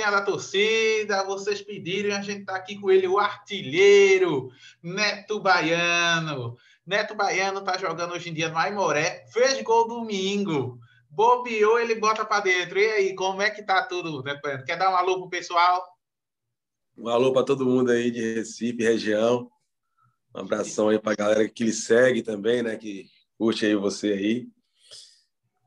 Resenha da Torcida, vocês pediram a gente tá aqui com ele, o artilheiro, Neto Baiano. Neto Baiano tá jogando hoje em dia no Aimoré, fez gol domingo, bobeou, ele bota para dentro. E aí, como é que tá tudo, Neto Baiano? Quer dar um alô pro pessoal? Um alô para todo mundo aí de Recife, região. Um abração aí para a galera que lhe segue também, né? Que curte aí você aí.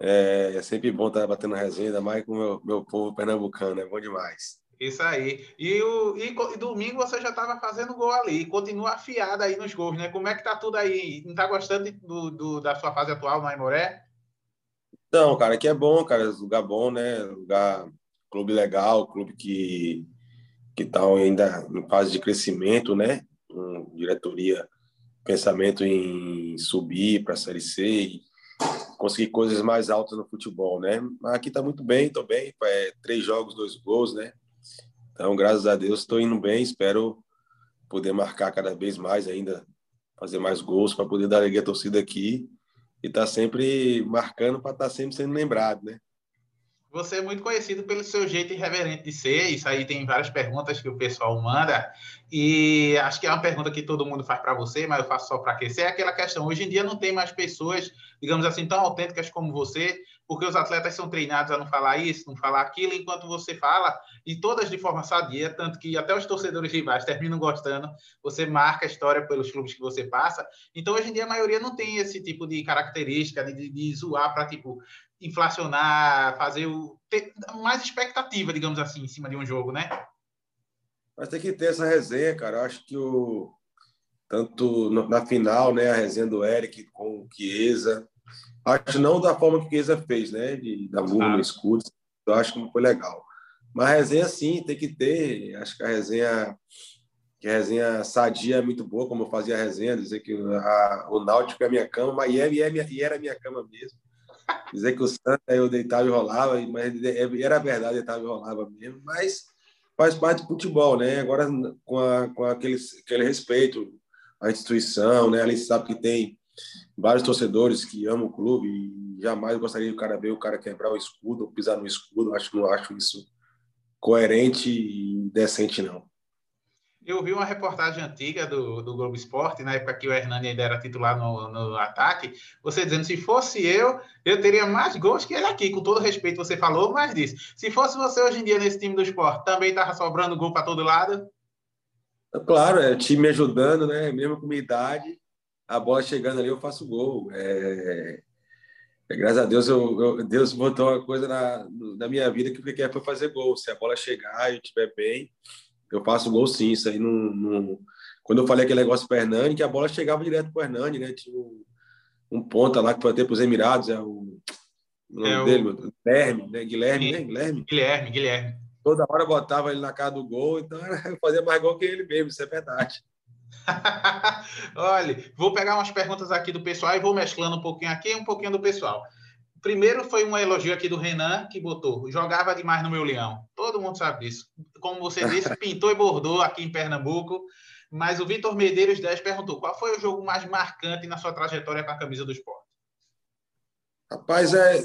É, é sempre bom estar batendo resenha, ainda mais com o meu, meu povo pernambucano, é bom demais. Isso aí. E, o, e, e domingo você já estava fazendo gol ali, continua afiado aí nos gols, né? Como é que tá tudo aí? Não tá gostando do, do, da sua fase atual no Aimoré? Não, cara, que é bom, cara, lugar bom, né? Lugar, clube legal, clube que que está ainda em fase de crescimento, né? Um, diretoria, pensamento em subir para a Série C conseguir coisas mais altas no futebol, né? Mas aqui está muito bem, estou bem, é, três jogos, dois gols, né? Então, graças a Deus, estou indo bem, espero poder marcar cada vez mais ainda, fazer mais gols para poder dar alegria à torcida aqui e tá sempre marcando para estar tá sempre sendo lembrado, né? Você é muito conhecido pelo seu jeito irreverente de ser. Isso aí tem várias perguntas que o pessoal manda. E acho que é uma pergunta que todo mundo faz para você, mas eu faço só para aquecer. É aquela questão: hoje em dia não tem mais pessoas, digamos assim, tão autênticas como você, porque os atletas são treinados a não falar isso, não falar aquilo, enquanto você fala, e todas de forma sadia, tanto que até os torcedores rivais terminam gostando. Você marca a história pelos clubes que você passa. Então, hoje em dia, a maioria não tem esse tipo de característica de, de zoar para, tipo, inflacionar, fazer o ter mais expectativa, digamos assim, em cima de um jogo, né? Mas tem que ter essa resenha, cara. Eu acho que o tanto na final, né, a resenha do Eric com o Chiesa, acho não da forma que o Chiesa fez, né, de da mula no escudo, eu acho que não foi legal. Mas a resenha sim, tem que ter. Acho que a resenha que a resenha sadia é muito boa, como eu fazia a resenha, dizer que a, o Náutico é a minha cama, mas é, é, e era a minha cama mesmo. Dizer que o Santa eu deitava e rolava, mas era verdade, deitava e rolava mesmo, mas faz parte do futebol, né? Agora, com, a, com aquele, aquele respeito à instituição, né? A gente sabe que tem vários torcedores que amam o clube e jamais gostaria de o cara ver o cara quebrar o escudo ou pisar no escudo. Acho que não acho isso coerente e decente, não. Eu vi uma reportagem antiga do, do Globo Esporte, na época que o Hernani ainda era titular no, no ataque, você dizendo, se fosse eu, eu teria mais gols que ele aqui, com todo respeito você falou, mas disse, se fosse você hoje em dia nesse time do esporte, também estava sobrando gol para todo lado? Claro, é o time me ajudando, né? Mesmo com minha idade, a bola chegando ali, eu faço gol. É... É, graças a Deus, eu, eu, Deus botou uma coisa na, na minha vida que o que quer foi fazer gol. Se a bola chegar e eu estiver bem, eu faço gol sim, isso aí não, não... Quando eu falei aquele negócio para o Hernani, que a bola chegava direto para o Hernani, né? Tinha um, um ponta lá que foi até para os Emirados, é o, o nome é dele, o... Guilherme, né? Guilherme, né? Guilherme? Guilherme, Guilherme. Toda hora botava ele na cara do gol, então eu fazia mais gol que ele mesmo, isso é verdade. Olha, vou pegar umas perguntas aqui do pessoal e vou mesclando um pouquinho aqui e um pouquinho do pessoal. Primeiro foi um elogio aqui do Renan, que botou, jogava demais no meu leão. Todo mundo sabe disso. Como você disse, pintou e bordou aqui em Pernambuco. Mas o Vitor Medeiros 10 perguntou, qual foi o jogo mais marcante na sua trajetória com a camisa do esporte? Rapaz, é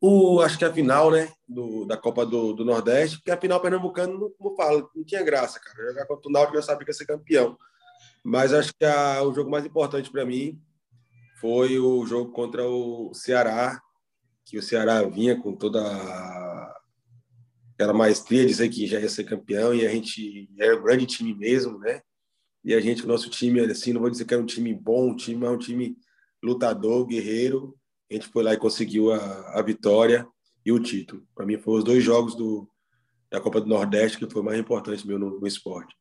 o, acho que a final, né, do, da Copa do, do Nordeste, porque a final pernambucano, como falo, não tinha graça, cara. Jogar contra o Náutico eu sabia que ia ser campeão. Mas acho que a, o jogo mais importante para mim foi o jogo contra o Ceará, que o Ceará vinha com toda aquela maestria, dizer que já ia ser campeão, e a gente era um grande time mesmo, né? E a gente, o nosso time, assim, não vou dizer que era um time bom, um time, mas um time lutador, guerreiro. A gente foi lá e conseguiu a, a vitória e o título. Para mim, foram os dois jogos do, da Copa do Nordeste que foi mais importante meu no, no esporte.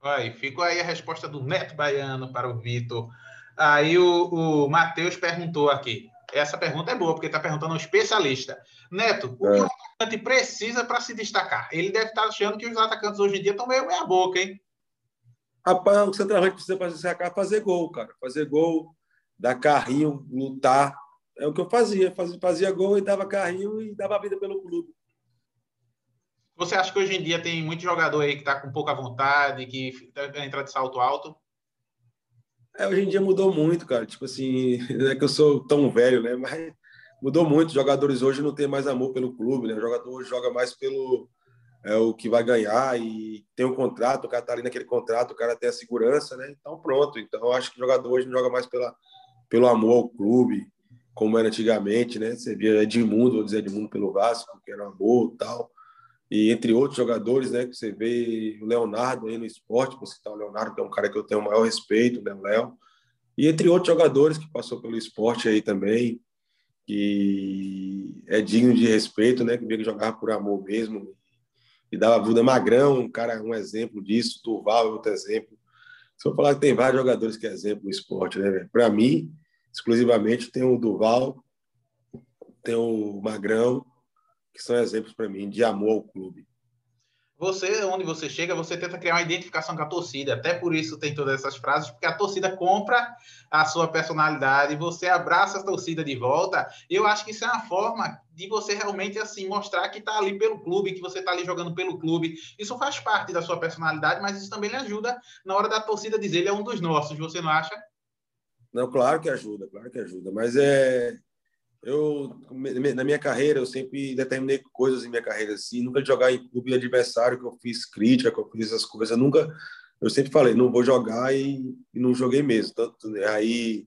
Vai, ficou aí a resposta do Neto Baiano para o Vitor. Aí o, o Matheus perguntou aqui: Essa pergunta é boa, porque está perguntando um especialista. Neto, o é. que o atacante precisa para se destacar? Ele deve estar tá achando que os atacantes hoje em dia estão meio meia boca, hein? Rapaz, o centroavante precisa para se destacar fazer gol, cara. Fazer gol, dar carrinho, lutar. É o que eu fazia. Fazia, fazia gol e dava carrinho e dava vida pelo clube. Você acha que hoje em dia tem muito jogador aí que está com pouca vontade, que entra de salto alto? É, hoje em dia mudou muito, cara. Tipo assim, não é que eu sou tão velho, né? Mas mudou muito. Os jogadores hoje não têm mais amor pelo clube, né? O jogador hoje joga mais pelo é, o que vai ganhar e tem um contrato, o cara tá ali naquele contrato, o cara tem a segurança, né? Então pronto. Então acho que o jogador hoje não joga mais pela, pelo amor ao clube, como era antigamente, né? Você via Edmundo, vou dizer Edmundo pelo Vasco, que era amor tal e entre outros jogadores, né, que você vê o Leonardo aí no esporte, por citar o Leonardo, que é um cara que eu tenho o maior respeito, né, o Léo, e entre outros jogadores que passou pelo esporte aí também, que é digno de respeito, né, que veio jogar por amor mesmo, e dava vida. Magrão, um cara, um exemplo disso, Turval é outro exemplo. Se eu falar que tem vários jogadores que é exemplo no esporte, né, para mim, exclusivamente, tem o Duval, tem o Magrão, que são exemplos para mim de amor ao clube. Você, onde você chega, você tenta criar uma identificação com a torcida. Até por isso tem todas essas frases, porque a torcida compra a sua personalidade, você abraça a torcida de volta. Eu acho que isso é uma forma de você realmente assim mostrar que está ali pelo clube, que você está ali jogando pelo clube. Isso faz parte da sua personalidade, mas isso também lhe ajuda na hora da torcida dizer ele é um dos nossos. Você não acha? Não, claro que ajuda, claro que ajuda. Mas é eu na minha carreira eu sempre determinei coisas em minha carreira assim nunca jogar em clube adversário que eu fiz crítica que eu fiz essas coisas eu nunca eu sempre falei não vou jogar e, e não joguei mesmo tanto né, aí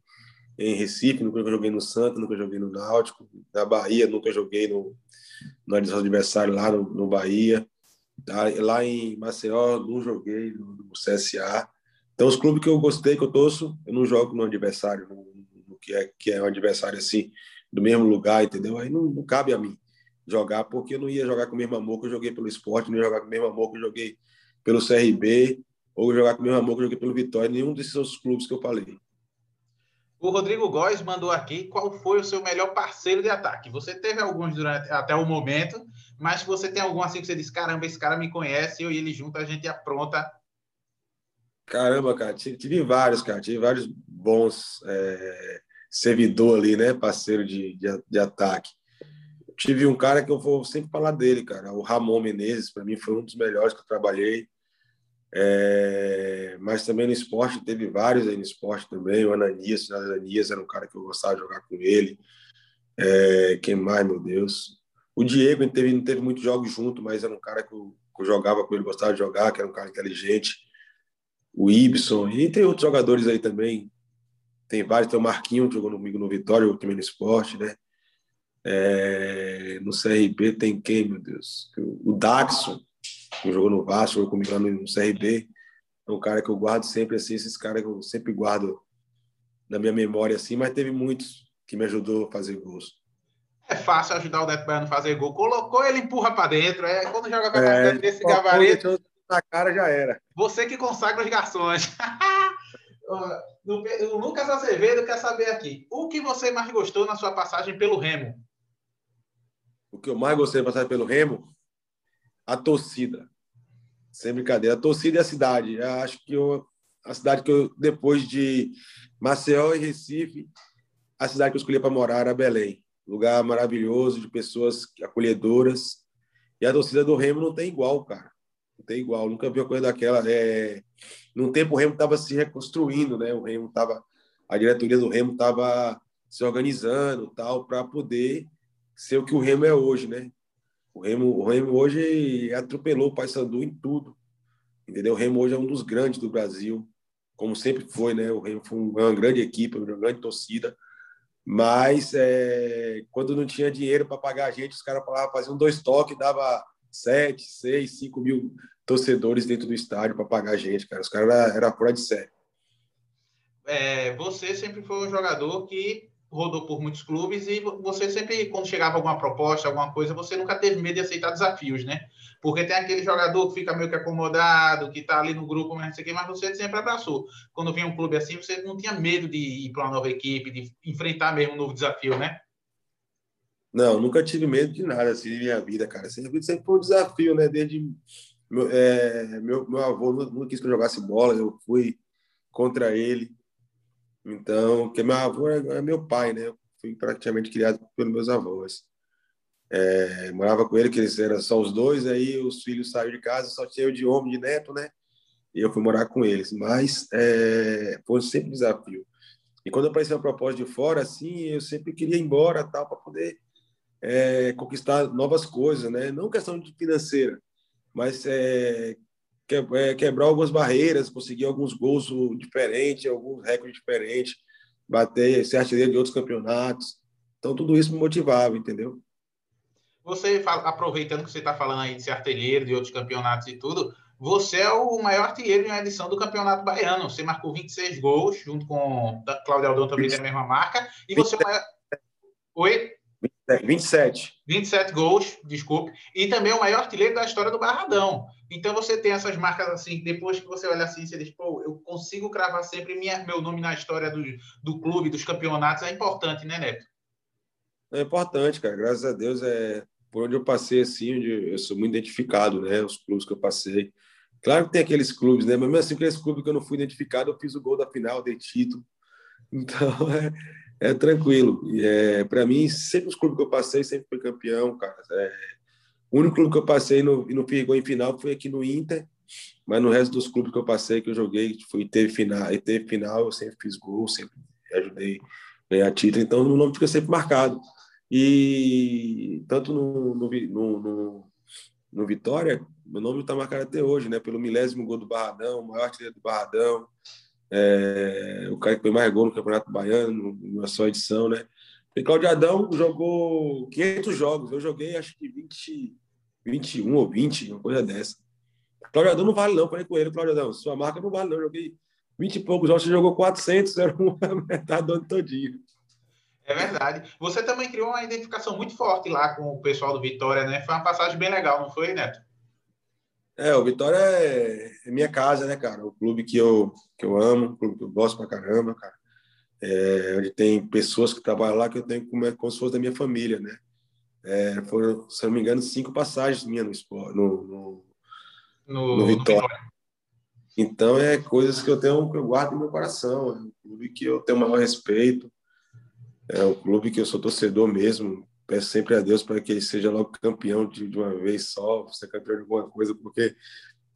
em Recife nunca joguei no Santos nunca joguei no Náutico na Bahia nunca joguei no no adversário lá no, no Bahia lá em Maceió não joguei no, no, CSA então os clubes que eu gostei que eu torço eu não jogo no adversário no, no que é que é um adversário assim do mesmo lugar, entendeu? Aí não, não, cabe a mim jogar, porque eu não ia jogar com o mesmo amor que eu joguei pelo esporte, não ia jogar com o mesmo amor que eu joguei pelo CRB, ou jogar com o mesmo amor que eu joguei pelo Vitória, nenhum desses outros clubes que eu falei. O Rodrigo Góes mandou aqui qual foi o seu melhor parceiro de ataque. Você teve alguns durante até o momento, mas você tem algum assim que você diz: caramba, esse cara me conhece, eu e ele junto, a gente apronta. Caramba, cara, tive, vários, cara, tive vários bons é, servidor ali, né? Parceiro de, de, de ataque. Tive um cara que eu vou sempre falar dele, cara, o Ramon Menezes, para mim foi um dos melhores que eu trabalhei. É, mas também no esporte, teve vários aí no esporte também. O Ananias, o Ananias era um cara que eu gostava de jogar com ele. É, quem mais, meu Deus? O Diego, ele teve, não teve muitos jogos junto, mas era um cara que eu, que eu jogava com ele, gostava de jogar, que era um cara inteligente. O Ibson, e tem outros jogadores aí também, tem vários, tem o Marquinho, que jogou comigo no Vitória, eu também no esporte, né? É, no CRB tem quem, meu Deus? O Daxon, que jogou no Vasco, jogou comigo lá no, no CRB. É um cara que eu guardo sempre, assim, esses caras que eu sempre guardo na minha memória, assim, mas teve muitos que me ajudou a fazer gols. É fácil ajudar o Neto Baiano a fazer gol. Colocou, ele empurra para dentro. É, quando joga com a é, desse gabarito. Na cara já era. Você que consagra os garçons. o Lucas Azevedo quer saber aqui: o que você mais gostou na sua passagem pelo Remo? O que eu mais gostei da passagem pelo Remo? A torcida. Sem brincadeira. A torcida e a cidade. Eu acho que eu, a cidade que eu, depois de Maceió e Recife, a cidade que eu escolhi para morar era Belém. Lugar maravilhoso, de pessoas acolhedoras. E a torcida do Remo não tem igual, cara. Não tem igual. Nunca vi uma coisa daquela. É num tempo o Remo estava se reconstruindo, né? O Remo estava, a diretoria do Remo estava se organizando, tal, para poder ser o que o Remo é hoje, né? O Remo, o Remo hoje atropelou o Paysandu em tudo, entendeu? O Remo hoje é um dos grandes do Brasil, como sempre foi, né? O Remo foi uma grande equipe, uma grande torcida, mas é, quando não tinha dinheiro para pagar a gente, os caras falavam, faziam dois toques, dava sete, seis, cinco mil torcedores dentro do estádio para pagar a gente, cara. Os caras eram era fora de série. É, você sempre foi um jogador que rodou por muitos clubes e você sempre, quando chegava alguma proposta, alguma coisa, você nunca teve medo de aceitar desafios, né? Porque tem aquele jogador que fica meio que acomodado, que tá ali no grupo, mas mas você sempre abraçou. Quando vinha um clube assim, você não tinha medo de ir para uma nova equipe, de enfrentar mesmo um novo desafio, né? Não, nunca tive medo de nada assim na minha vida, cara. Sempre, sempre foi um desafio, né? Desde meu, é, meu, meu avô nunca quis que eu jogasse bola, eu fui contra ele. Então, porque meu avô é, é meu pai, né? Eu fui praticamente criado pelos meus avós. É, morava com ele, que eles eram só os dois, aí os filhos saíram de casa, só tinha eu de homem, de neto, né? E eu fui morar com eles. Mas é, foi sempre um desafio. E quando apareceu a proposta de fora, assim, eu sempre queria ir embora, tal, para poder é, conquistar novas coisas, né? Não questão de financeira, mas é, é, quebrar algumas barreiras, conseguir alguns gols diferentes, alguns recordes diferentes, bater, ser artilheiro de outros campeonatos. Então, tudo isso me motivava, entendeu? Você, aproveitando que você está falando aí de ser artilheiro, de outros campeonatos e tudo, você é o maior artilheiro em uma edição do Campeonato Baiano. Você marcou 26 gols, junto com Cláudio Aldão também tem a mesma marca. E você é o maior... Oi? 27. 27 gols, desculpe. E também o maior artilheiro da história do Barradão. Então você tem essas marcas assim, depois que você olha assim, você diz, pô, eu consigo cravar sempre minha, meu nome na história do, do clube, dos campeonatos. É importante, né, Neto? É importante, cara. Graças a Deus é por onde eu passei assim, eu sou muito identificado, né? Os clubes que eu passei. Claro que tem aqueles clubes, né? Mas mesmo assim, aqueles clubes que eu não fui identificado, eu fiz o gol da final, dei título. Então, é, é tranquilo. É, para mim, sempre os clubes que eu passei, sempre fui campeão, cara. É, o único clube que eu passei no, e não gol em final foi aqui no Inter, mas no resto dos clubes que eu passei, que eu joguei, foi, teve final, e teve final, eu sempre fiz gol, sempre ajudei a ganhar título. Então, o nome fica sempre marcado. E tanto no, no, no, no Vitória, meu nome está marcado até hoje, né? Pelo milésimo gol do Barradão, maior artilheiro do Barradão, é, o cara que foi mais gol no Campeonato Baiano, numa só edição, né? E Claudio Adão jogou 500 jogos, eu joguei acho que 20, 21 ou 20, uma coisa dessa. Claudio Adão não vale não, falei com ele, Claudio Adão, sua marca não vale não, eu joguei 20 e poucos jogos, você jogou 400, era uma metade do ano todinho. É verdade. Você também criou uma identificação muito forte lá com o pessoal do Vitória, né? Foi uma passagem bem legal, não foi, Neto? É, o Vitória é, é minha casa, né, cara? O clube que eu, que eu amo, o clube que eu gosto pra caramba, cara. É, onde tem pessoas que trabalham lá que eu tenho como, como se fosse da minha família, né? É, foram, se não me engano, cinco passagens minhas no, no, no, no, no Vitória. no Vitória. Então, é coisas que eu tenho que eu guardo no meu coração. É um clube que eu tenho o maior respeito. É um clube que eu sou torcedor mesmo peço sempre a Deus para que ele seja logo campeão de, de, uma vez só, ser campeão de alguma coisa, porque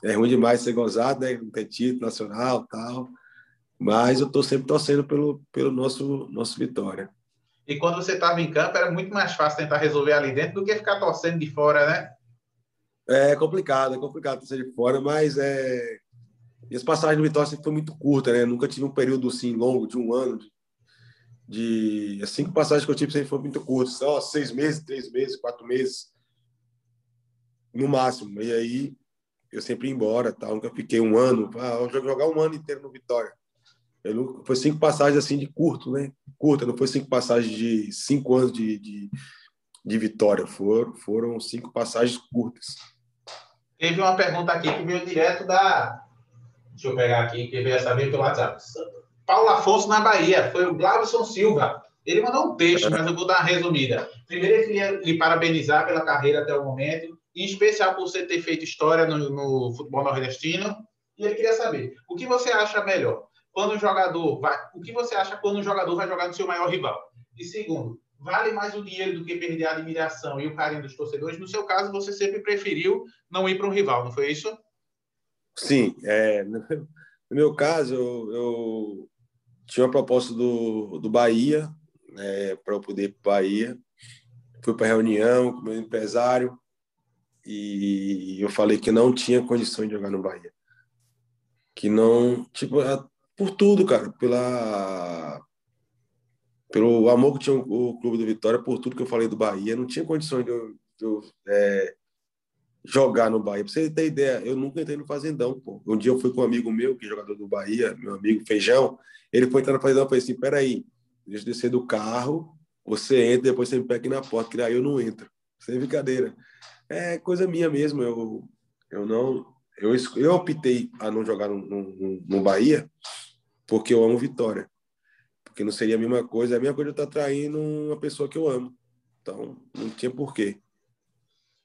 é ruim demais ser gozado, né? Não ter título nacional tal. Mas eu estou sempre torcendo pelo, pelo nosso, nosso Vitória. E quando você estava em campo, era muito mais fácil tentar resolver ali dentro do que ficar torcendo de fora, né? É complicado, é complicado torcer de fora, mas é... as passagens do Vitória sempre foi muito curta, né? Nunca tive um período assim longo, de um ano, de de as cinco passagens que eu tive sempre foram muito curtas, só seis meses, três meses, quatro meses, no máximo. E aí eu sempre ia embora, tal. Nunca fiquei um ano, ah, vou jogar um ano inteiro no Vitória. Eu nunca, foi cinco passagens assim de curto, né? Curta, não foi cinco passagens de cinco anos de, de, de Vitória, foram, foram cinco passagens curtas. Teve uma pergunta aqui que veio direto da. Deixa eu pegar aqui, que veio saber pelo WhatsApp. Paulo Afonso na Bahia, foi o Glavson Silva. Ele mandou um texto, mas eu vou dar uma resumida. Primeiro, eu queria lhe parabenizar pela carreira até o momento, em especial por você ter feito história no, no futebol nordestino. E ele queria saber, o que você acha melhor? Quando o jogador vai, o que você acha quando o jogador vai jogar no seu maior rival? E segundo, vale mais o dinheiro do que perder a admiração e o carinho dos torcedores? No seu caso, você sempre preferiu não ir para um rival, não foi isso? Sim, é, no meu caso, eu tinha uma proposta do, do Bahia, né, para eu poder ir para Bahia. Fui para reunião com meu empresário e eu falei que não tinha condições de jogar no Bahia. Que não, tipo, é por tudo, cara, pela pelo amor que tinha o clube do Vitória, por tudo que eu falei do Bahia, não tinha condições de eu, de eu é, jogar no Bahia. Pra você ter ideia, eu nunca entrei no Fazendão, pô. Um dia eu fui com um amigo meu, que é jogador do Bahia, meu amigo Feijão, ele foi entrar no Fazendão e falei assim, peraí, deixa eu descer do carro, você entra, depois você me pega aqui na porta, que aí eu não entro. Sem brincadeira. É coisa minha mesmo, eu, eu não... Eu, eu optei a não jogar no, no, no Bahia porque eu amo Vitória. Porque não seria a mesma coisa, é a mesma coisa eu estar traindo uma pessoa que eu amo. Então, não tinha porquê.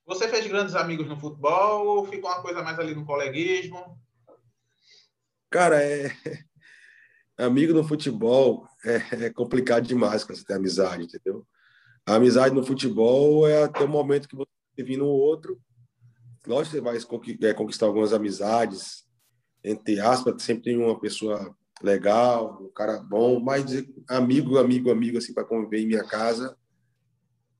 Você fez grandes amigos no futebol ou ficou uma coisa mais ali no coleguismo? Cara, é. Amigo no futebol é, é complicado demais quando você tem amizade, entendeu? A amizade no futebol é até o momento que você vive no outro. Lógico que você vai é, conquistar algumas amizades, entre aspas, sempre tem uma pessoa legal, um cara bom, mas amigo, amigo, amigo, assim, para conviver em minha casa,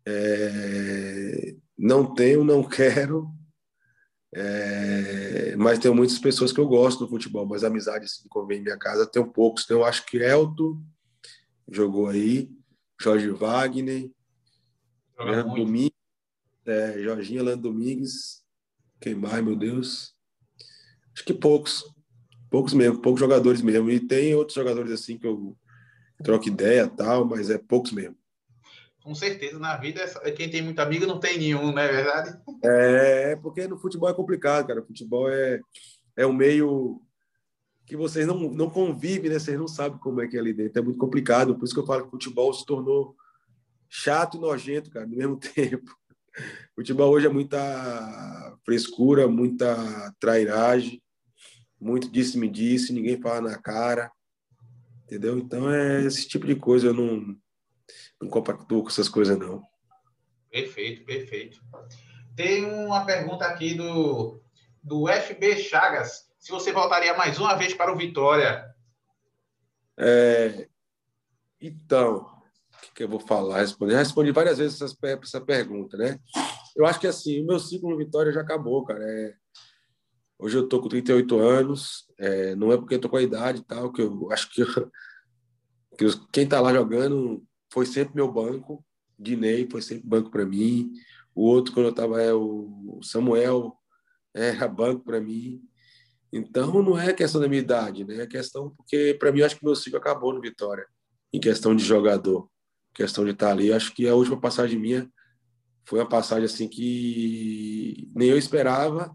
é... não tenho, não quero, é... mas tenho muitas pessoas que eu gosto do futebol, mas amizade, assim, conviver em minha casa, tenho poucos. Então, eu acho que Elton jogou aí, Jorge Wagner, Leandro Domingues, é, Jorginho Leandro Domingues, quem mais, meu Deus? Acho que poucos. Poucos mesmo, poucos jogadores mesmo. E tem outros jogadores assim que eu troco ideia tal, mas é poucos mesmo. Com certeza, na vida, quem tem muito amigo não tem nenhum, não é verdade? É, é, porque no futebol é complicado, cara. O futebol é, é um meio que vocês não, não convivem, né? Vocês não sabem como é que é ali dentro. É muito complicado. Por isso que eu falo que o futebol se tornou chato e nojento, cara, no mesmo tempo. O futebol hoje é muita frescura, muita trairagem, muito disse-me disse, ninguém fala na cara, entendeu? Então é esse tipo de coisa, eu não, não compactuo com essas coisas, não. Perfeito, perfeito. Tem uma pergunta aqui do, do FB Chagas. Se você voltaria mais uma vez para o Vitória? É, então, que eu vou falar, responder. Respondi várias vezes essa, essa pergunta, né? Eu acho que assim, o meu ciclo no Vitória já acabou, cara. É... Hoje eu tô com 38 anos, é... não é porque eu tô com a idade e tal, que eu acho que, eu... que eu... quem tá lá jogando foi sempre meu banco. Dinei foi sempre banco para mim. O outro, quando eu tava, é o Samuel, era banco para mim. Então, não é questão da minha idade, né? É questão porque, para mim, eu acho que meu ciclo acabou no Vitória, em questão de jogador questão de estar ali. Acho que a última passagem minha foi uma passagem assim que nem eu esperava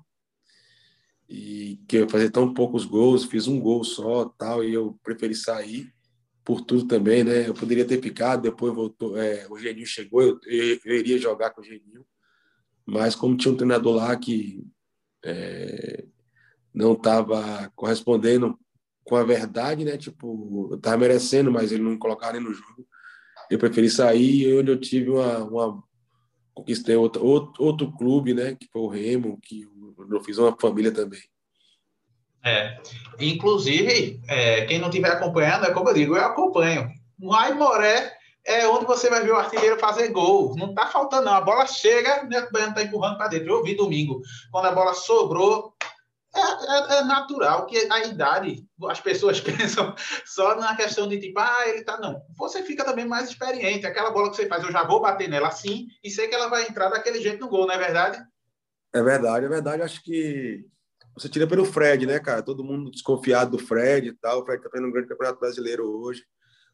e que eu ia fazer tão poucos gols, fiz um gol só, tal, e eu preferi sair por tudo também, né? Eu poderia ter ficado, depois voltou, é, o Geninho chegou, eu, eu, eu, iria jogar com o Geninho, mas como tinha um treinador lá que é, não estava correspondendo com a verdade, né? Tipo, eu merecendo, mas ele não colocaram no jogo eu preferi sair onde eu tive uma, uma conquistei outro, outro, outro clube, né, que foi o Remo, que eu fiz uma família também. É, inclusive, é, quem não estiver acompanhando, é como eu digo, eu acompanho. No Aimoré é onde você vai ver o artilheiro fazer gol. Não tá faltando, não. A bola chega, o Neto Baiano tá empurrando para dentro. Eu vi domingo, quando a bola sobrou, é, é, é, natural que a idade, as pessoas pensam só na questão de tipo, ah, ele tá. Não. Você fica também mais experiente. Aquela bola que você faz, eu já vou bater nela assim e sei que ela vai entrar daquele jeito no gol, não é verdade? É verdade, é verdade. Acho que você tira pelo Fred, né, cara? Todo mundo desconfiado do Fred e tal. O Fred tá fazendo um grande campeonato brasileiro hoje.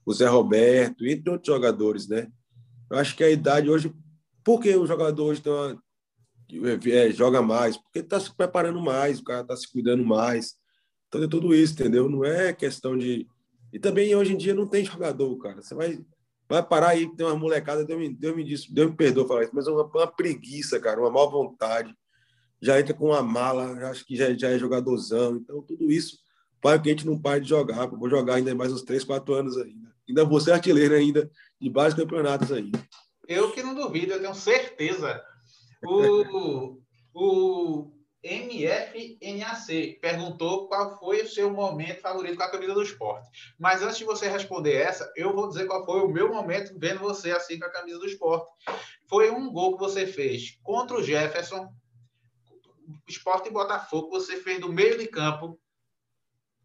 O Zé Roberto e outros jogadores, né? Eu acho que a idade hoje. Por que o jogador hoje uma, é, joga mais, porque está se preparando mais, o cara está se cuidando mais. Então é tudo isso, entendeu? Não é questão de. E também hoje em dia não tem jogador, cara. Você vai, vai parar aí, tem uma molecada, Deus me, Deus me, disse, Deus me perdoa falar isso, mas é uma, uma preguiça, cara, uma má vontade. Já entra com uma mala, acho que já, já é jogadorzão. Então tudo isso faz que a gente não pare de jogar. vou jogar ainda mais uns 3, 4 anos ainda. Ainda vou ser artilheiro ainda de vários campeonatos ainda. Eu que não duvido, eu tenho certeza o, o MFNAC perguntou qual foi o seu momento favorito com a camisa do esporte. Mas antes de você responder essa, eu vou dizer qual foi o meu momento vendo você assim com a camisa do esporte. Foi um gol que você fez contra o Jefferson, Esporte Botafogo, você fez do meio de campo,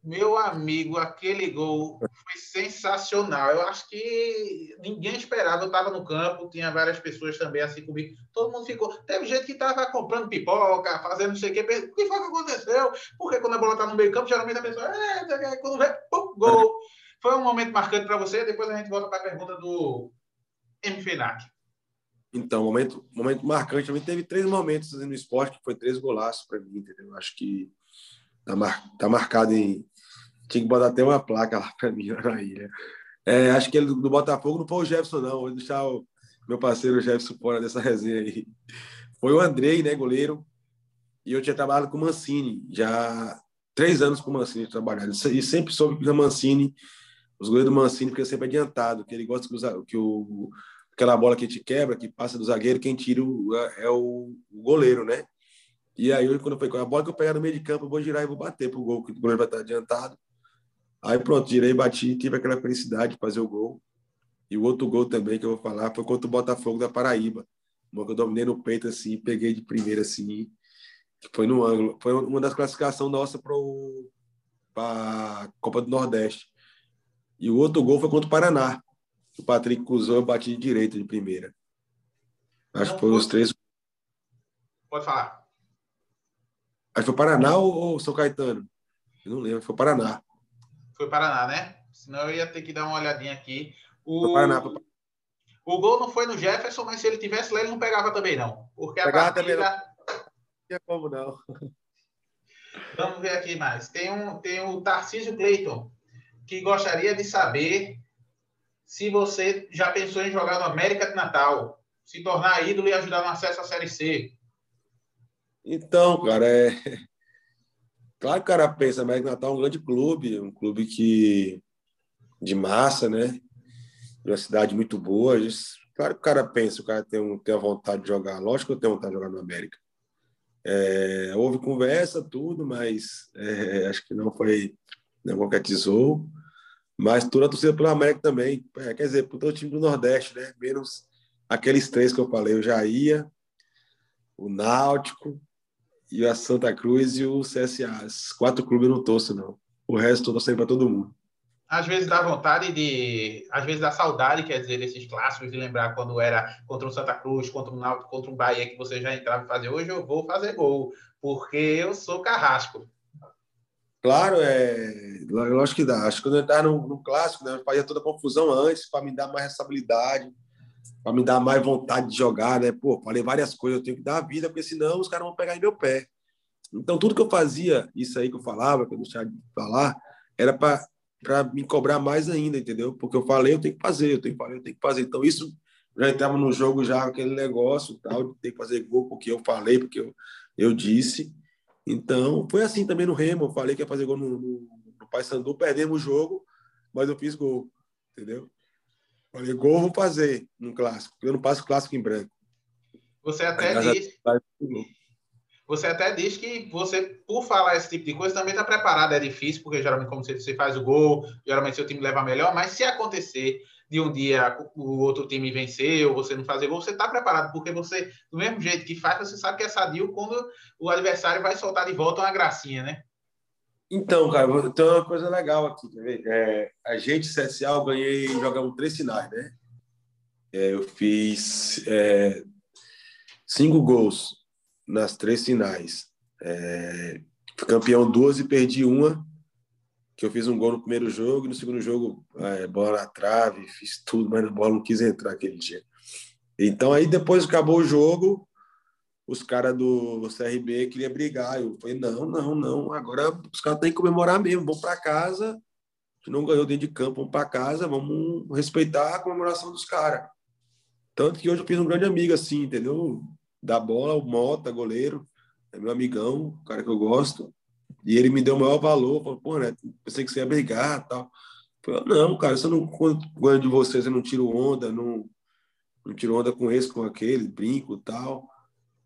meu amigo, aquele gol foi sensacional. Eu acho que ninguém esperava. Eu estava no campo, tinha várias pessoas também assim comigo. Todo mundo ficou. Teve gente que estava comprando pipoca, fazendo não sei o quê. O que foi que aconteceu? Porque quando a bola está no meio campo, geralmente a pessoa. É, quando vê, pum, gol. Foi um momento marcante para você. Depois a gente volta para a pergunta do MFNAC. Então, momento, momento marcante. Também teve três momentos no esporte que foi três golaços para mim, entendeu? Acho que tá, mar, tá marcado em, tinha que botar até uma placa lá para mim na ilha. É, acho que ele do Botafogo não foi o Jefferson, não. Vou deixar o, meu parceiro Jefferson fora dessa resenha aí. Foi o Andrei, né, goleiro. E eu tinha trabalhado com o Mancini, já três anos com o Mancini trabalhando. E sempre soube que o Mancini, os goleiros do Mancini, porque sempre adiantado, que ele gosta que, que o, aquela bola que te quebra, que passa do zagueiro, quem tira o, é o, o goleiro, né? E aí, quando foi com a bola que eu pegar no meio de campo, eu vou girar e vou bater pro gol, que o goleiro vai estar adiantado. Aí pronto, girei, bati, tive aquela felicidade de fazer o gol. E o outro gol também que eu vou falar foi contra o Botafogo da Paraíba. Uma que eu dominei no peito assim, peguei de primeira assim, foi no ângulo. Foi uma das classificações nossa para a Copa do Nordeste. E o outro gol foi contra o Paraná. O Patrick cruzou, eu bati de direita de primeira. Acho que foram os três. Pode falar. Acho que foi Paraná ou, ou São Caetano? Eu não lembro, foi Paraná. Foi Paraná, né? Senão eu ia ter que dar uma olhadinha aqui. O... Foi Paraná, foi... o gol não foi no Jefferson, mas se ele tivesse lá, ele não pegava também, não. Porque a pegava partida... também não. Tinha como não. Vamos ver aqui mais. Tem, um, tem o Tarcísio Clayton, que gostaria de saber se você já pensou em jogar no América de Natal, se tornar ídolo e ajudar no acesso à Série C. Então, cara, é Claro que o cara pensa, mas Natal é um grande clube, um clube que de massa, né? De uma cidade muito boa. Claro que o cara pensa, o cara tem, um, tem a vontade de jogar. Lógico que eu tenho vontade de jogar no América. É, houve conversa, tudo, mas é, acho que não foi, não concretizou. Mas toda a torcida pelo América também. É, quer dizer, por todo o time do Nordeste, né? Menos aqueles três que eu falei, já ia, o Náutico, e a Santa Cruz e o CSA. Esses quatro clubes eu não torço, não. O resto eu torço para todo mundo. Às vezes dá vontade de. Às vezes dá saudade, quer dizer, desses clássicos, de lembrar quando era contra o Santa Cruz, contra o Náutico, contra o Bahia, que você já entrava e fazia. Hoje eu vou fazer gol, porque eu sou carrasco. Claro, é. Lógico que dá. Acho que quando eu estava no, no, clássico, né, eu fazia toda a confusão antes para me dar mais responsabilidade para me dar mais vontade de jogar, né? Pô, falei várias coisas, eu tenho que dar a vida, porque senão os caras vão pegar em meu pé. Então, tudo que eu fazia, isso aí que eu falava, que eu deixava de falar, era para me cobrar mais ainda, entendeu? Porque eu falei, eu tenho que fazer, eu tenho que fazer, eu tenho que fazer. Então, isso já entrava no jogo, já aquele negócio tal, de ter que fazer gol porque eu falei, porque eu, eu disse. Então, foi assim também no Remo, eu falei que ia fazer gol no, no, no Paysandu, perdemos o jogo, mas eu fiz gol, entendeu? Falei, gol vou fazer no clássico, eu não passo clássico em branco. Você até diz. Você até diz que você, por falar esse tipo de coisa, também está preparado. É difícil, porque geralmente, como você faz o gol, geralmente seu time leva melhor, mas se acontecer de um dia o outro time vencer ou você não fazer gol, você está preparado, porque você, do mesmo jeito que faz, você sabe que é sadio quando o adversário vai soltar de volta uma gracinha, né? Então, cara, tem uma coisa legal aqui, quer ver? É, a gente, CSA, eu ganhei, jogamos três finais, né? É, eu fiz é, cinco gols nas três finais. É, campeão duas e perdi uma, que eu fiz um gol no primeiro jogo, e no segundo jogo, é, bola na trave, fiz tudo, mas a bola não quis entrar aquele dia. Então, aí depois acabou o jogo, os caras do CRB queriam brigar. Eu falei, não, não, não. Agora os caras têm que comemorar mesmo. Vamos para casa. Se não ganhou dentro de campo, vamos para casa. Vamos respeitar a comemoração dos caras. Tanto que hoje eu fiz um grande amigo assim, entendeu? Da bola, o Mota, goleiro. É meu amigão, cara que eu gosto. E ele me deu o maior valor. Falou, pô, né? Pensei que você ia brigar tal. Eu falei, não, cara, se eu não ganho de você, você não tiro onda, não, não tiro onda com esse, com aquele, brinco tal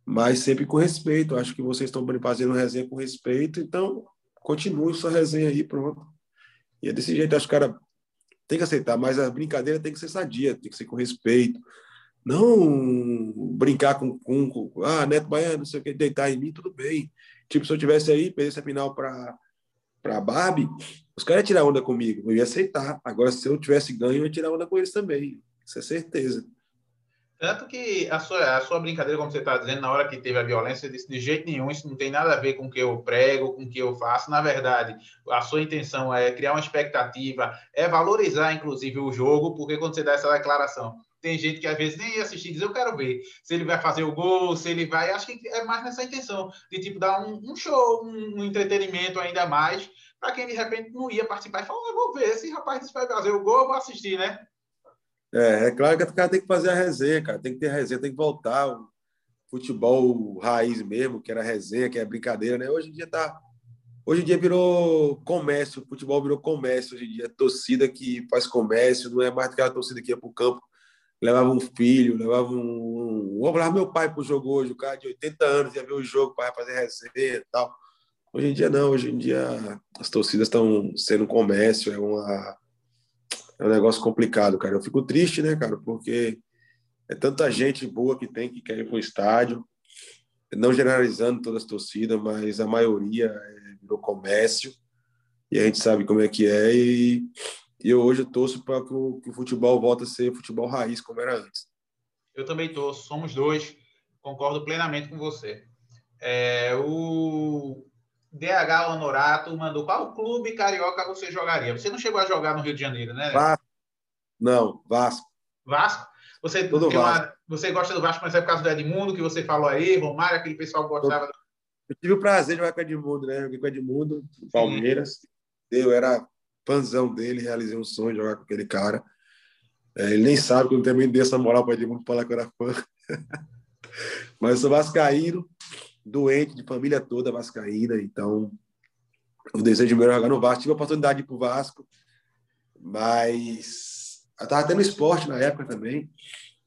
mas sempre com respeito. Acho que vocês estão fazendo resenha com respeito, então continue sua resenha aí, pronto. E é desse jeito, acho que o cara tem que aceitar, mas a brincadeira tem que ser sadia, tem que ser com respeito. Não brincar com, com, com ah, Neto Baiano, não sei o que, deitar em mim, tudo bem. Tipo, se eu tivesse aí, perdesse a final para para Barbie, os caras iam tirar onda comigo, eu ia aceitar. Agora, se eu tivesse ganho, eu ia tirar onda com eles também. Isso é certeza. Tanto que a sua, a sua brincadeira, como você está dizendo, na hora que teve a violência, você disse de jeito nenhum, isso não tem nada a ver com o que eu prego, com o que eu faço. Na verdade, a sua intenção é criar uma expectativa, é valorizar, inclusive, o jogo, porque quando você dá essa declaração, tem gente que às vezes nem ia assistir e diz, eu quero ver se ele vai fazer o gol, se ele vai. Acho que é mais nessa intenção, de tipo dar um, um show, um, um, entretenimento ainda mais, para quem de repente não ia participar e falar, eu vou ver, esse rapaz vai fazer o gol, eu vou assistir, né? É, é claro que o cara tem que fazer a resenha, cara. Tem que ter resenha, tem que voltar. O futebol raiz mesmo, que era resenha, que é brincadeira, né? Hoje em dia tá. Hoje em dia virou comércio, o futebol virou comércio. Hoje em dia, torcida que faz comércio, não é mais aquela torcida que ia para o campo, levava um filho, levava um. Vou levar meu pai para o jogo hoje, o cara de 80 anos ia ver o jogo para fazer resenha e tal. Hoje em dia, não. Hoje em dia, as torcidas estão sendo comércio, é uma é um negócio complicado, cara. Eu fico triste, né, cara, porque é tanta gente boa que tem que quer ir para o estádio, não generalizando todas as torcidas, mas a maioria é, virou comércio e a gente sabe como é que é e, e eu hoje torço para que, que, o futebol volte a ser futebol raiz como era antes. Eu também torço, somos dois, concordo plenamente com você. É, o DH Honorato mandou qual clube carioca você jogaria? Você não chegou a jogar no Rio de Janeiro, né? Vasco. Não, Vasco. Vasco? Você, Tudo Vasco. Uma, você gosta do Vasco, mas é por causa do Edmundo que você falou aí, Romário, aquele pessoal gostava. Eu tive o prazer de jogar com o Edmundo, né? Joguei com o Edmundo, Palmeiras. Sim. Eu era fãzão dele, realizei um sonho de jogar com aquele cara. É, ele nem sabe que eu também dei essa moral para Edmundo falar que eu era fã. mas eu sou vascaíno doente, de família toda vascaína, então o desejo meu era jogar no Vasco. Tive a oportunidade de ir para o Vasco, mas eu estava tendo esporte na época também.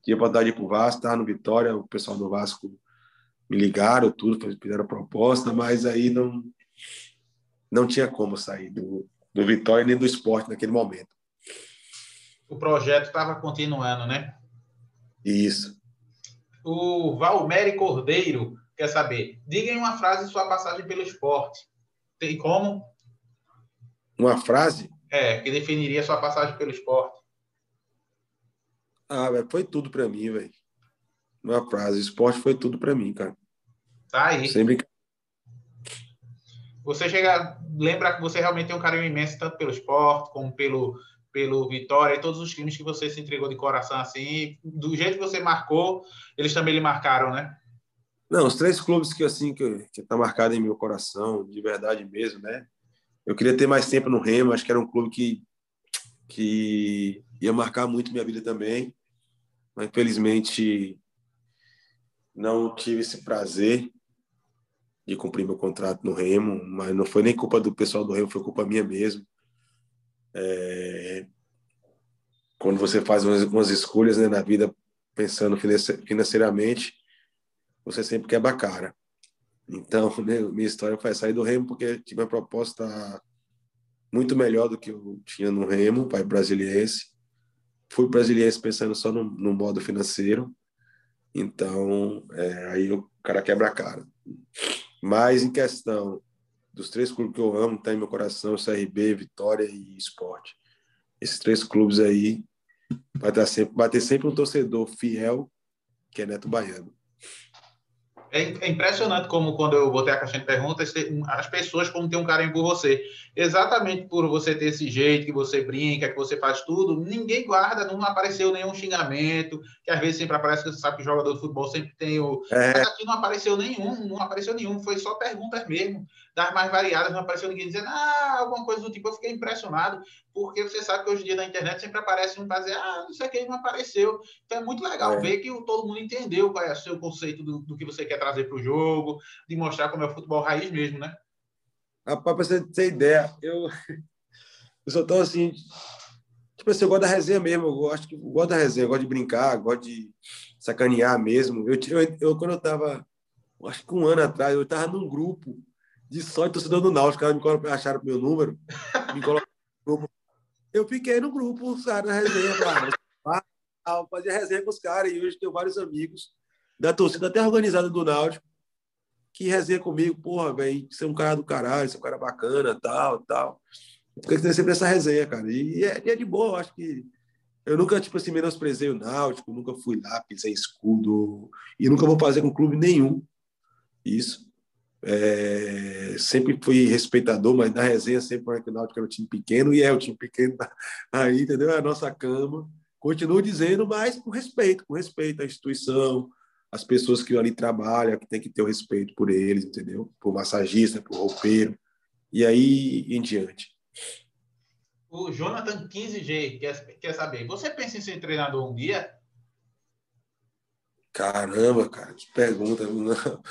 Tive a oportunidade de ir para o Vasco, estava no Vitória, o pessoal do Vasco me ligaram, tudo, fizeram proposta, mas aí não, não tinha como sair do, do Vitória nem do esporte naquele momento. O projeto estava continuando, né? Isso. O Valmeri Cordeiro quer saber? Diga em uma frase sua passagem pelo esporte. Tem como? Uma frase? É, que definiria sua passagem pelo esporte. Ah, velho, foi tudo para mim, velho. Uma frase, esporte foi tudo para mim, cara. Tá aí. Sem brincar. Você chega, lembra que você realmente tem um carinho imenso tanto pelo esporte como pelo pelo Vitória e todos os times que você se entregou de coração assim, do jeito que você marcou, eles também lhe marcaram, né? Não, os três clubes que assim que, que tá marcado em meu coração, de verdade mesmo, né? Eu queria ter mais tempo no Remo, acho que era um clube que que ia marcar muito minha vida também, mas infelizmente não tive esse prazer de cumprir meu contrato no Remo, mas não foi nem culpa do pessoal do Remo, foi culpa minha mesmo. É... Quando você faz umas, umas escolhas né, na vida pensando financeiramente, você sempre quebra a cara. Então, né, minha história foi sair do Remo porque tive uma proposta muito melhor do que eu tinha no Remo, pai brasiliense. Fui brasiliense pensando só no, no modo financeiro. Então, é, aí o cara quebra a cara. Mas em questão dos três clubes que eu amo, tá em meu coração, CRB, Vitória e Esporte. Esses três clubes aí vai, sempre, vai ter sempre um torcedor fiel, que é Neto Baiano. É, é, impressionante como quando eu botei a caixinha de perguntas, as pessoas como tem um carinho por você. Exatamente por você ter esse jeito, que você brinca, que você faz tudo, ninguém guarda, não apareceu nenhum xingamento, que às vezes sempre aparece que você sabe que jogador de futebol sempre tem o. É. Mas aqui não apareceu nenhum, não apareceu nenhum, foi só perguntas mesmo, das mais variadas, não apareceu ninguém dizendo, ah, alguma coisa do tipo. Eu fiquei impressionado, porque você sabe que hoje em dia na internet sempre aparece um fazer, ah, não sei quem não apareceu. Então é muito legal é. ver que todo mundo entendeu qual é o seu conceito do, do que você quer trazer para o jogo, de mostrar como é o futebol raiz mesmo, né? Rapaz, para você ter ideia, eu, eu sou tão assim. Tipo assim, eu gosto da resenha mesmo, eu gosto, eu gosto da resenha, eu gosto de brincar, gosto de sacanear mesmo. Eu, eu, eu quando eu estava, acho que um ano atrás, eu estava num grupo de de torcedor do Náutico, os caras me acharam meu número, me colocaram no grupo. Eu fiquei no grupo, os caras na resenha, claro. fazia resenha com os caras, e hoje tenho vários amigos da torcida até organizada do Náutico, que resenha comigo, porra, velho, você é um cara do caralho, você é um cara bacana, tal, tal. Porque tem sempre essa resenha, cara. E é, é de boa, eu acho que eu nunca, tipo assim, menosprezei o Náutico, nunca fui lá, pisei escudo, e nunca vou fazer com clube nenhum isso. É, sempre fui respeitador, mas na resenha sempre o Náutico era um time pequeno, e é o time pequeno aí, entendeu? É a nossa cama. Continuo dizendo, mas com respeito, com respeito à instituição, as pessoas que ali trabalham, que tem que ter o respeito por eles, entendeu? Por massagista, por roupeiro, e aí em diante. O Jonathan 15G quer, quer saber, você pensa em ser treinador um dia? Caramba, cara, que pergunta. Não.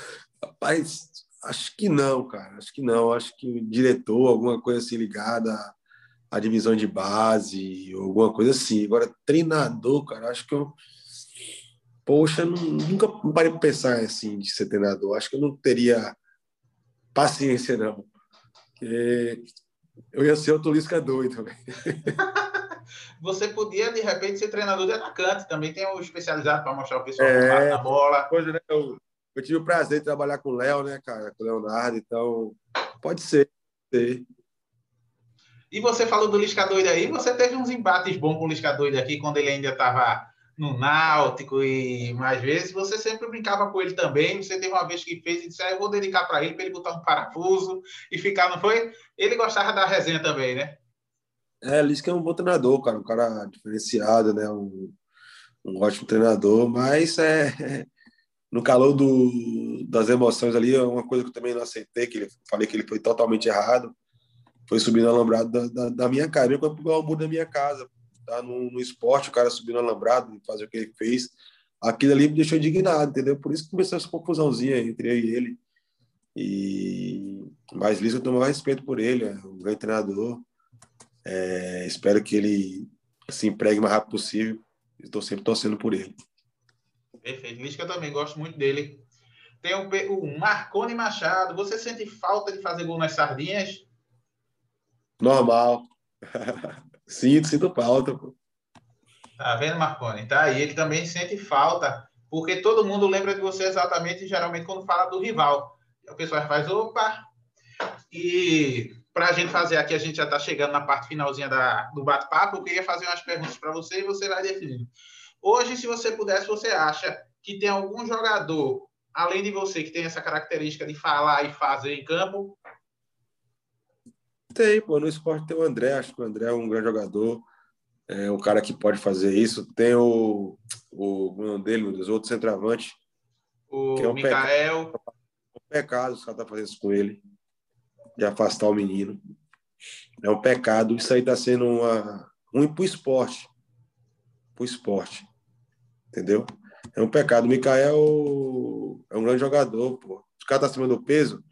Rapaz, acho que não, cara. Acho que não. Acho que diretor, alguma coisa assim ligada à divisão de base, alguma coisa assim. Agora, treinador, cara, acho que eu. Poxa, nunca parei para pensar assim de ser treinador. Acho que eu não teria paciência, não. Porque eu ia ser o Tulisca doido. Você podia, de repente, ser treinador de atacante. Também tem o especializado para mostrar o pessoal é, na bola. Coisa, né? eu, eu, tive o prazer de trabalhar com o Léo, né, cara? Com o Leonardo. Então, pode ser. ser. E você falou do Lisca doido aí. Você teve uns embates bons com o Lisca doido aqui, quando ele ainda estava no Náutico e mais vezes, você sempre brincava com ele também. Você teve uma vez que fez e disse: ah, Eu vou dedicar para ele, para ele botar um parafuso e ficar, não foi? Ele gostava da resenha também, né? É, Lisca é um bom treinador, cara, um cara diferenciado, né? Um, um ótimo treinador, mas é, no calor do, das emoções ali, é uma coisa que eu também não aceitei, que ele, falei que ele foi totalmente errado, foi subir no alambrado da, da, da minha casa, quando o muro da minha casa, tá no, no esporte, o cara subir no alambrado e fazer o que ele fez, aquilo ali me deixou indignado, entendeu? Por isso que começou essa confusãozinha entre eu e ele. E mas Liso eu tenho mais respeito por ele, é um grande treinador. É, espero que ele se empregue o mais rápido possível. Estou sempre torcendo por ele. Perfeito. Lisca também gosto muito dele. Tem o, o Marconi Machado. Você sente falta de fazer gol nas sardinhas? Normal. Sinto, sinto falta. Pô. Tá vendo, Marconi? Tá aí. Ele também sente falta, porque todo mundo lembra de você exatamente, geralmente, quando fala do rival. O pessoal faz, opa! E para a gente fazer aqui, a gente já está chegando na parte finalzinha da, do bate-papo. Eu queria fazer umas perguntas para você e você vai definir. Hoje, se você pudesse, você acha que tem algum jogador, além de você, que tem essa característica de falar e fazer em campo? Tem, pô. No esporte tem o André. Acho que o André é um grande jogador. É um cara que pode fazer isso. Tem o, o, o nome dele, dos outros centroavantes. O que é um Mikael. Pecado, um pecado os caras estão tá fazendo isso com ele. De afastar o menino. É um pecado. Isso aí está sendo uma, ruim para o esporte. Para o esporte. Entendeu? É um pecado. O Mikael é um grande jogador, pô. Os caras tá acima do peso,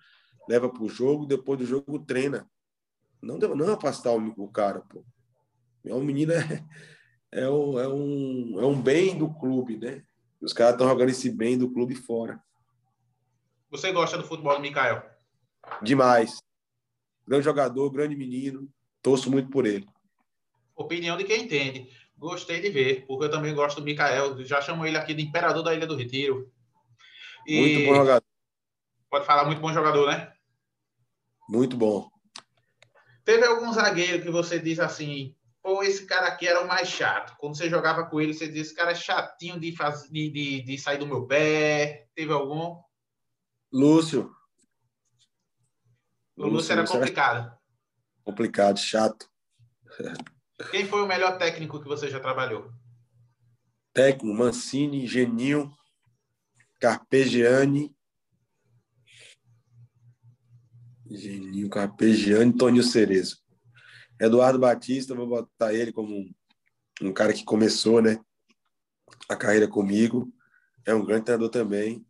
leva para o jogo, depois do jogo treina. Não, não afastar o, o cara, pô. É um menino, é, é, um, é, um, é um bem do clube, né? Os caras estão jogando esse bem do clube fora. Você gosta do futebol do Mikael? Demais. Grande jogador, grande menino. Torço muito por ele. Opinião de quem entende. Gostei de ver, porque eu também gosto do Mikael. Já chamo ele aqui de Imperador da Ilha do Retiro. E... Muito bom jogador. Pode falar, muito bom jogador, né? Muito bom. Teve algum zagueiro que você diz assim, pô, esse cara aqui era o mais chato. Quando você jogava com ele, você dizia, esse cara é chatinho de, faz... de, de, de sair do meu pé. Teve algum? Lúcio. O Lúcio, Lúcio era complicado. Era complicado, chato. Quem foi o melhor técnico que você já trabalhou? Técnico, Mancini, Geninho, Carpegiani Geninho Carpegiani Toninho Cerezo. Eduardo Batista, vou botar ele como um, um, cara que começou né, a carreira comigo. É um grande treinador também,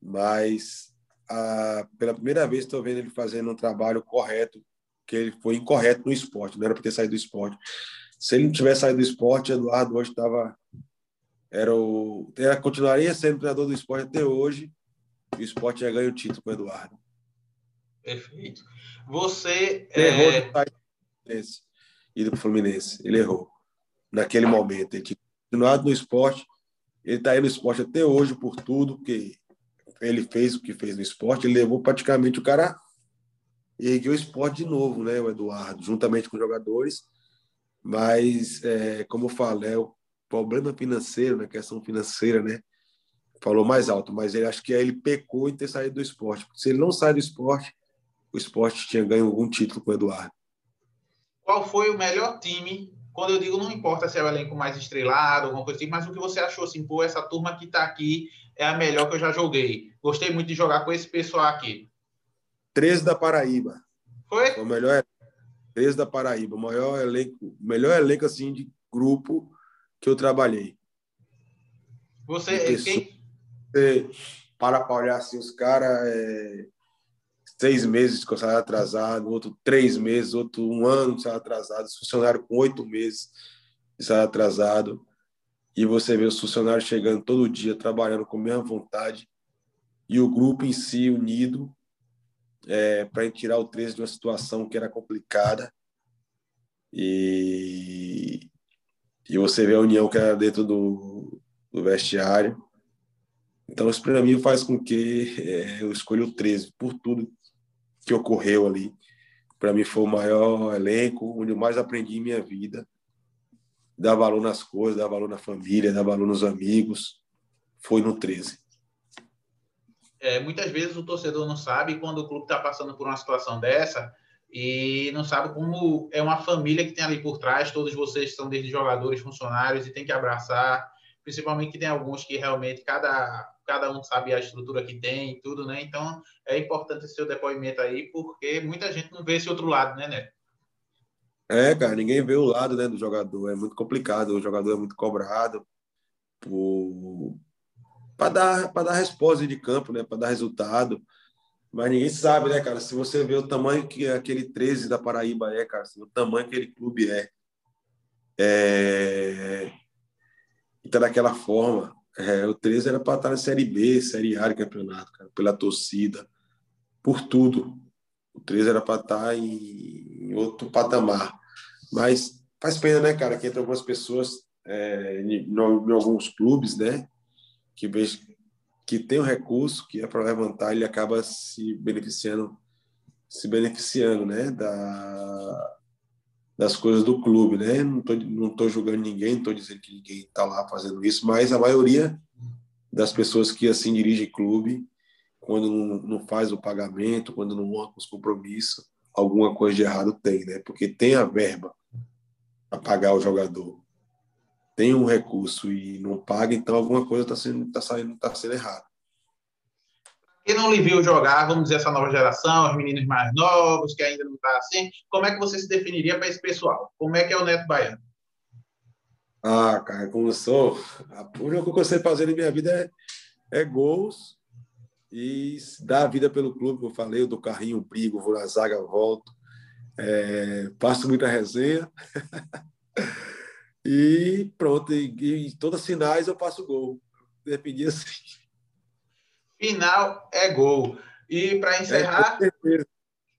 mas a, pela primeira vez estou vendo ele fazendo um trabalho correto, que ele foi incorreto no esporte, não era para ter saído do esporte. Se ele não tivesse saído do esporte, Eduardo hoje estava. Era o, era, continuaria sendo treinador do esporte até hoje, e o esporte já ganha o título com o Eduardo. Perfeito. Você. Ele é... errou Fluminense, ir para o Fluminense. Ele errou. Naquele momento. Ele tinha continuado no esporte. Ele está aí no esporte até hoje por tudo, porque ele fez o que fez no esporte. Ele levou praticamente o cara. Ergueu o esporte de novo, né, o Eduardo, juntamente com os jogadores. Mas, é, como eu falo, é o problema financeiro, né, questão financeira, né? Falou mais alto, mas ele acho que aí ele pecou em ter saído do esporte. Porque se ele não sai do esporte, o esporte tinha ganho algum título com o Eduardo. Qual foi o melhor time? Quando eu digo, não importa se é o elenco mais estrelado, alguma coisa assim, mas o que você achou assim, pô, essa turma que está aqui é a melhor que eu já joguei. Gostei muito de jogar com esse pessoal aqui. 13 da Paraíba. Foi? Foi o melhor. 13 da Paraíba, o maior elenco, melhor elenco assim de grupo que eu trabalhei. Você, quem... Você para para olhar assim, os caras é, seis meses com salário atrasado, outro três meses, outro um ano de salário atrasado, funcionário com oito meses de salário atrasado, e você vê os funcionários chegando todo dia, trabalhando com a mesma vontade, e o grupo em si unido é, para tirar o 13 de uma situação que era complicada. E, e você vê a união que era dentro do, do vestiário. Então, isso para mim faz com que é, eu escolha o 13 por tudo que ocorreu ali. Para mim foi o maior elenco, onde eu mais aprendi em minha vida. Dar valor nas coisas, dar valor na família, dar valor nos amigos. Foi no 13. É, muitas vezes o torcedor não sabe quando o clube está passando por uma situação dessa e não sabe como é uma família que tem ali por trás. Todos vocês são desde jogadores, funcionários e tem que abraçar. Principalmente que tem alguns que realmente cada cada um sabe a estrutura que tem e tudo, né? Então é importante esse seu depoimento aí, porque muita gente não vê esse outro lado, né, Neto? É, cara, ninguém vê o lado né, do jogador. É muito complicado. O jogador é muito cobrado por... para dar, dar resposta de campo, né? Para dar resultado. Mas ninguém sabe, né, cara? Se você vê o tamanho que aquele 13 da Paraíba é, cara, o tamanho que aquele clube é. É... E tá daquela forma. É, o 13 era para estar na Série B, Série A de campeonato, cara, pela torcida, por tudo. O 13 era para estar em, outro patamar. Mas faz pena, né, cara, que entra algumas pessoas é, em, em, alguns clubes, né, que que tem um recurso que é para levantar, ele acaba se beneficiando, se beneficiando, né, da, das coisas do clube, né? Não tô, não tô julgando ninguém, não tô dizendo que ninguém está lá fazendo isso, mas a maioria das pessoas que assim dirigem clube, quando não, não faz o pagamento, quando não honra os compromissos, alguma coisa de errado tem, né? Porque tem a verba para pagar o jogador, tem um recurso e não paga, então alguma coisa está sendo, tá saindo, tá sendo errado. Quem não lhe viu jogar, vamos dizer, essa nova geração, os meninos mais novos, que ainda não está assim, como é que você se definiria para esse pessoal? Como é que é o Neto Baiano? Ah, cara, como eu sou, a única que eu sei fazer na minha vida é, é gols e dar a vida pelo clube, como eu falei, eu dou carrinho, brigo, vou na zaga, volto, é, passo muita resenha e pronto, e, e todas as finais eu passo gol. Dependia assim. Final é gol. E para encerrar, é,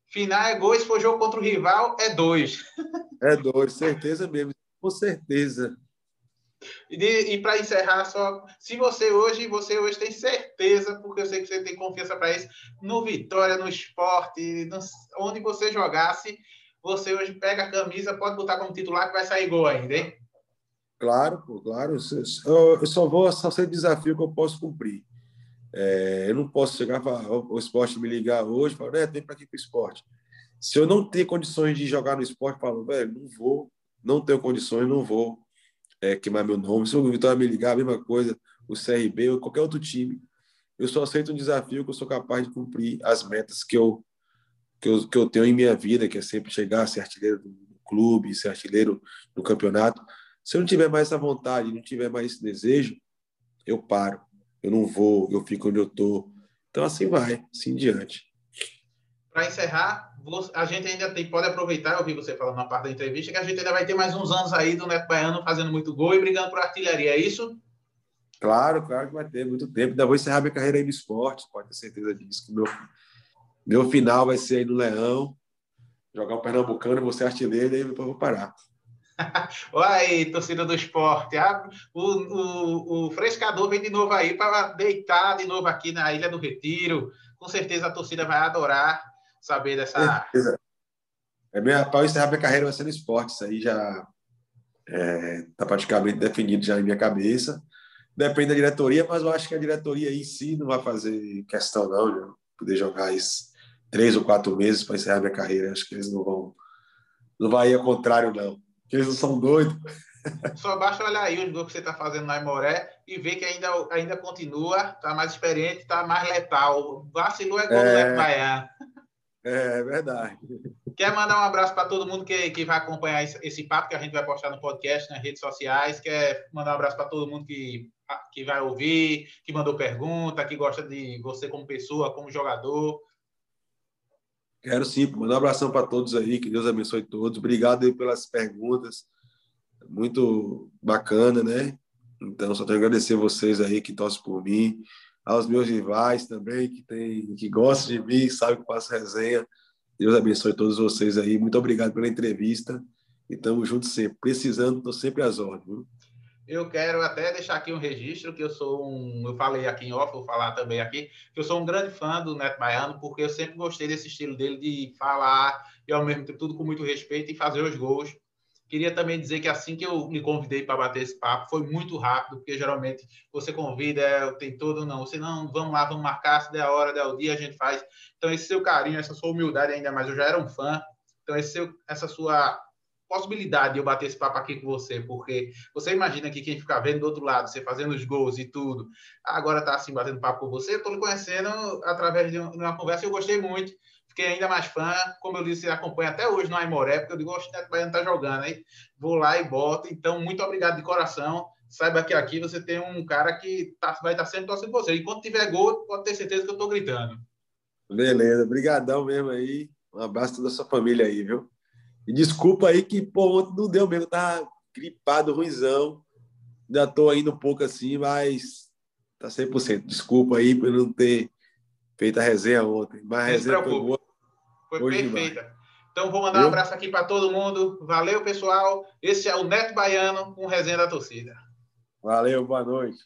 final é gol. Se for jogo contra o rival, é dois. É dois, certeza mesmo, com certeza. E, e para encerrar, só se você hoje, você hoje tem certeza, porque eu sei que você tem confiança para isso, no Vitória, no esporte, no, onde você jogasse, você hoje pega a camisa, pode botar como titular que vai sair gol ainda, hein? Claro, pô, claro. Eu, só vou só ser desafio que eu posso cumprir. É, eu não posso chegar para o esporte me ligar hoje falar, né, tem para aqui para o esporte. Se eu não ter condições de jogar no esporte, falo, velho, não vou, não tenho condições, não vou é, queimar meu nome. Se o Vitória me ligar, a mesma coisa, o CRB ou qualquer outro time, eu só aceito um desafio que eu sou capaz de cumprir as metas que eu, que eu, que eu tenho em minha vida, que é sempre chegar a ser artilheiro do clube, ser artilheiro do campeonato. Se eu não tiver mais essa vontade, não tiver mais esse desejo, eu paro eu não vou, eu fico onde eu estou. Então, assim vai, assim diante. Para encerrar, a gente ainda tem, pode aproveitar, eu ouvi você falando na parte da entrevista, que a gente ainda vai ter mais uns anos aí do Neto Baiano fazendo muito gol e brigando por artilharia, é isso? Claro, claro que vai ter muito tempo. Ainda vou encerrar minha carreira aí no esporte, pode ter certeza disso. Que meu, meu final vai ser aí no Leão, jogar o Pernambucano, vou ser artilheiro e depois vou parar. Aí, torcida do esporte. Ah, o, o, o frescador vem de novo aí para deitar de novo aqui na Ilha do Retiro. Com certeza a torcida vai adorar saber dessa. É minha, para encerrar minha carreira vai ser no esporte. Isso aí já está é, tá praticamente definido já em minha cabeça. Depende da diretoria, mas eu acho que a diretoria em si não vai fazer questão, não, de poder jogar isso três ou quatro meses para encerrar minha carreira. Acho que eles não vão. Não vai ir ao contrário, não que eles não são doidos. Só basta olhar aí os gols que você está fazendo na Imoré e ver que ainda, ainda continua, está mais experiente, está mais letal. Vacilou é gol é... do Leco Baiano. É, é verdade. Quer mandar um abraço para todo mundo que, que vai acompanhar esse, esse, papo que a gente vai postar no podcast, nas redes sociais. Quer mandar um abraço para todo mundo que, que vai ouvir, que mandou pergunta, que gosta de você como pessoa, como jogador. Quero sim, mandar um abração para todos aí, que Deus abençoe todos. Obrigado aí pelas perguntas. Muito bacana, né? Então, só tenho a agradecer vocês aí que torcem por mim, aos meus rivais também, que, tem, que gostam de mim, sabem que faço resenha. Deus abençoe todos vocês aí. Muito obrigado pela entrevista. E estamos juntos sempre. Precisando, estou sempre às ordens. Viu? Eu quero até deixar aqui um registro que eu sou um, eu falei aqui em off, vou falar também aqui, que eu sou um grande fã do Neto Baiano, porque eu sempre gostei desse estilo dele de falar e ao mesmo tempo tudo com muito respeito e fazer os gols. Queria também dizer que assim que eu me convidei para bater esse papo, foi muito rápido, porque geralmente você convida, é, tem todo, não, você não, vamos lá, vamos marcar, se der a hora, der o dia, a gente faz. Então, esse seu carinho, essa sua humildade ainda mais, eu já era um fã, então esse seu, essa sua possibilidade de eu bater esse papo aqui com você, porque você imagina que quem fica vendo do outro lado, você fazendo os gols e tudo, agora tá assim batendo papo com você, eu lhe conhecendo através de uma conversa eu gostei muito fiquei ainda mais fã. Como eu disse, acompanho até hoje no Aimoré, porque eu digo, o Neto Baiano tá jogando, aí vou lá e boto. Então, muito obrigado de coração. Saiba que aqui você tem um cara que tá, vai estar tá sempre torcendo você. Enquanto tiver gol, pode ter certeza que eu tô gritando. Beleza, brigadão mesmo aí. Um abraço toda a sua família aí, viu? E desculpa aí que, pô, ontem não deu mesmo, tá gripado, ruizão. Ainda tô ainda um pouco assim, mas tá 100%. Desculpa aí por não ter feito a resenha ontem. Mas a resenha foi boa. Foi perfeita. Demais. Então, vou mandar um abraço aqui para todo mundo. Valeu, pessoal. Esse é o Neto Baiano com resenha da torcida. Valeu, boa noite.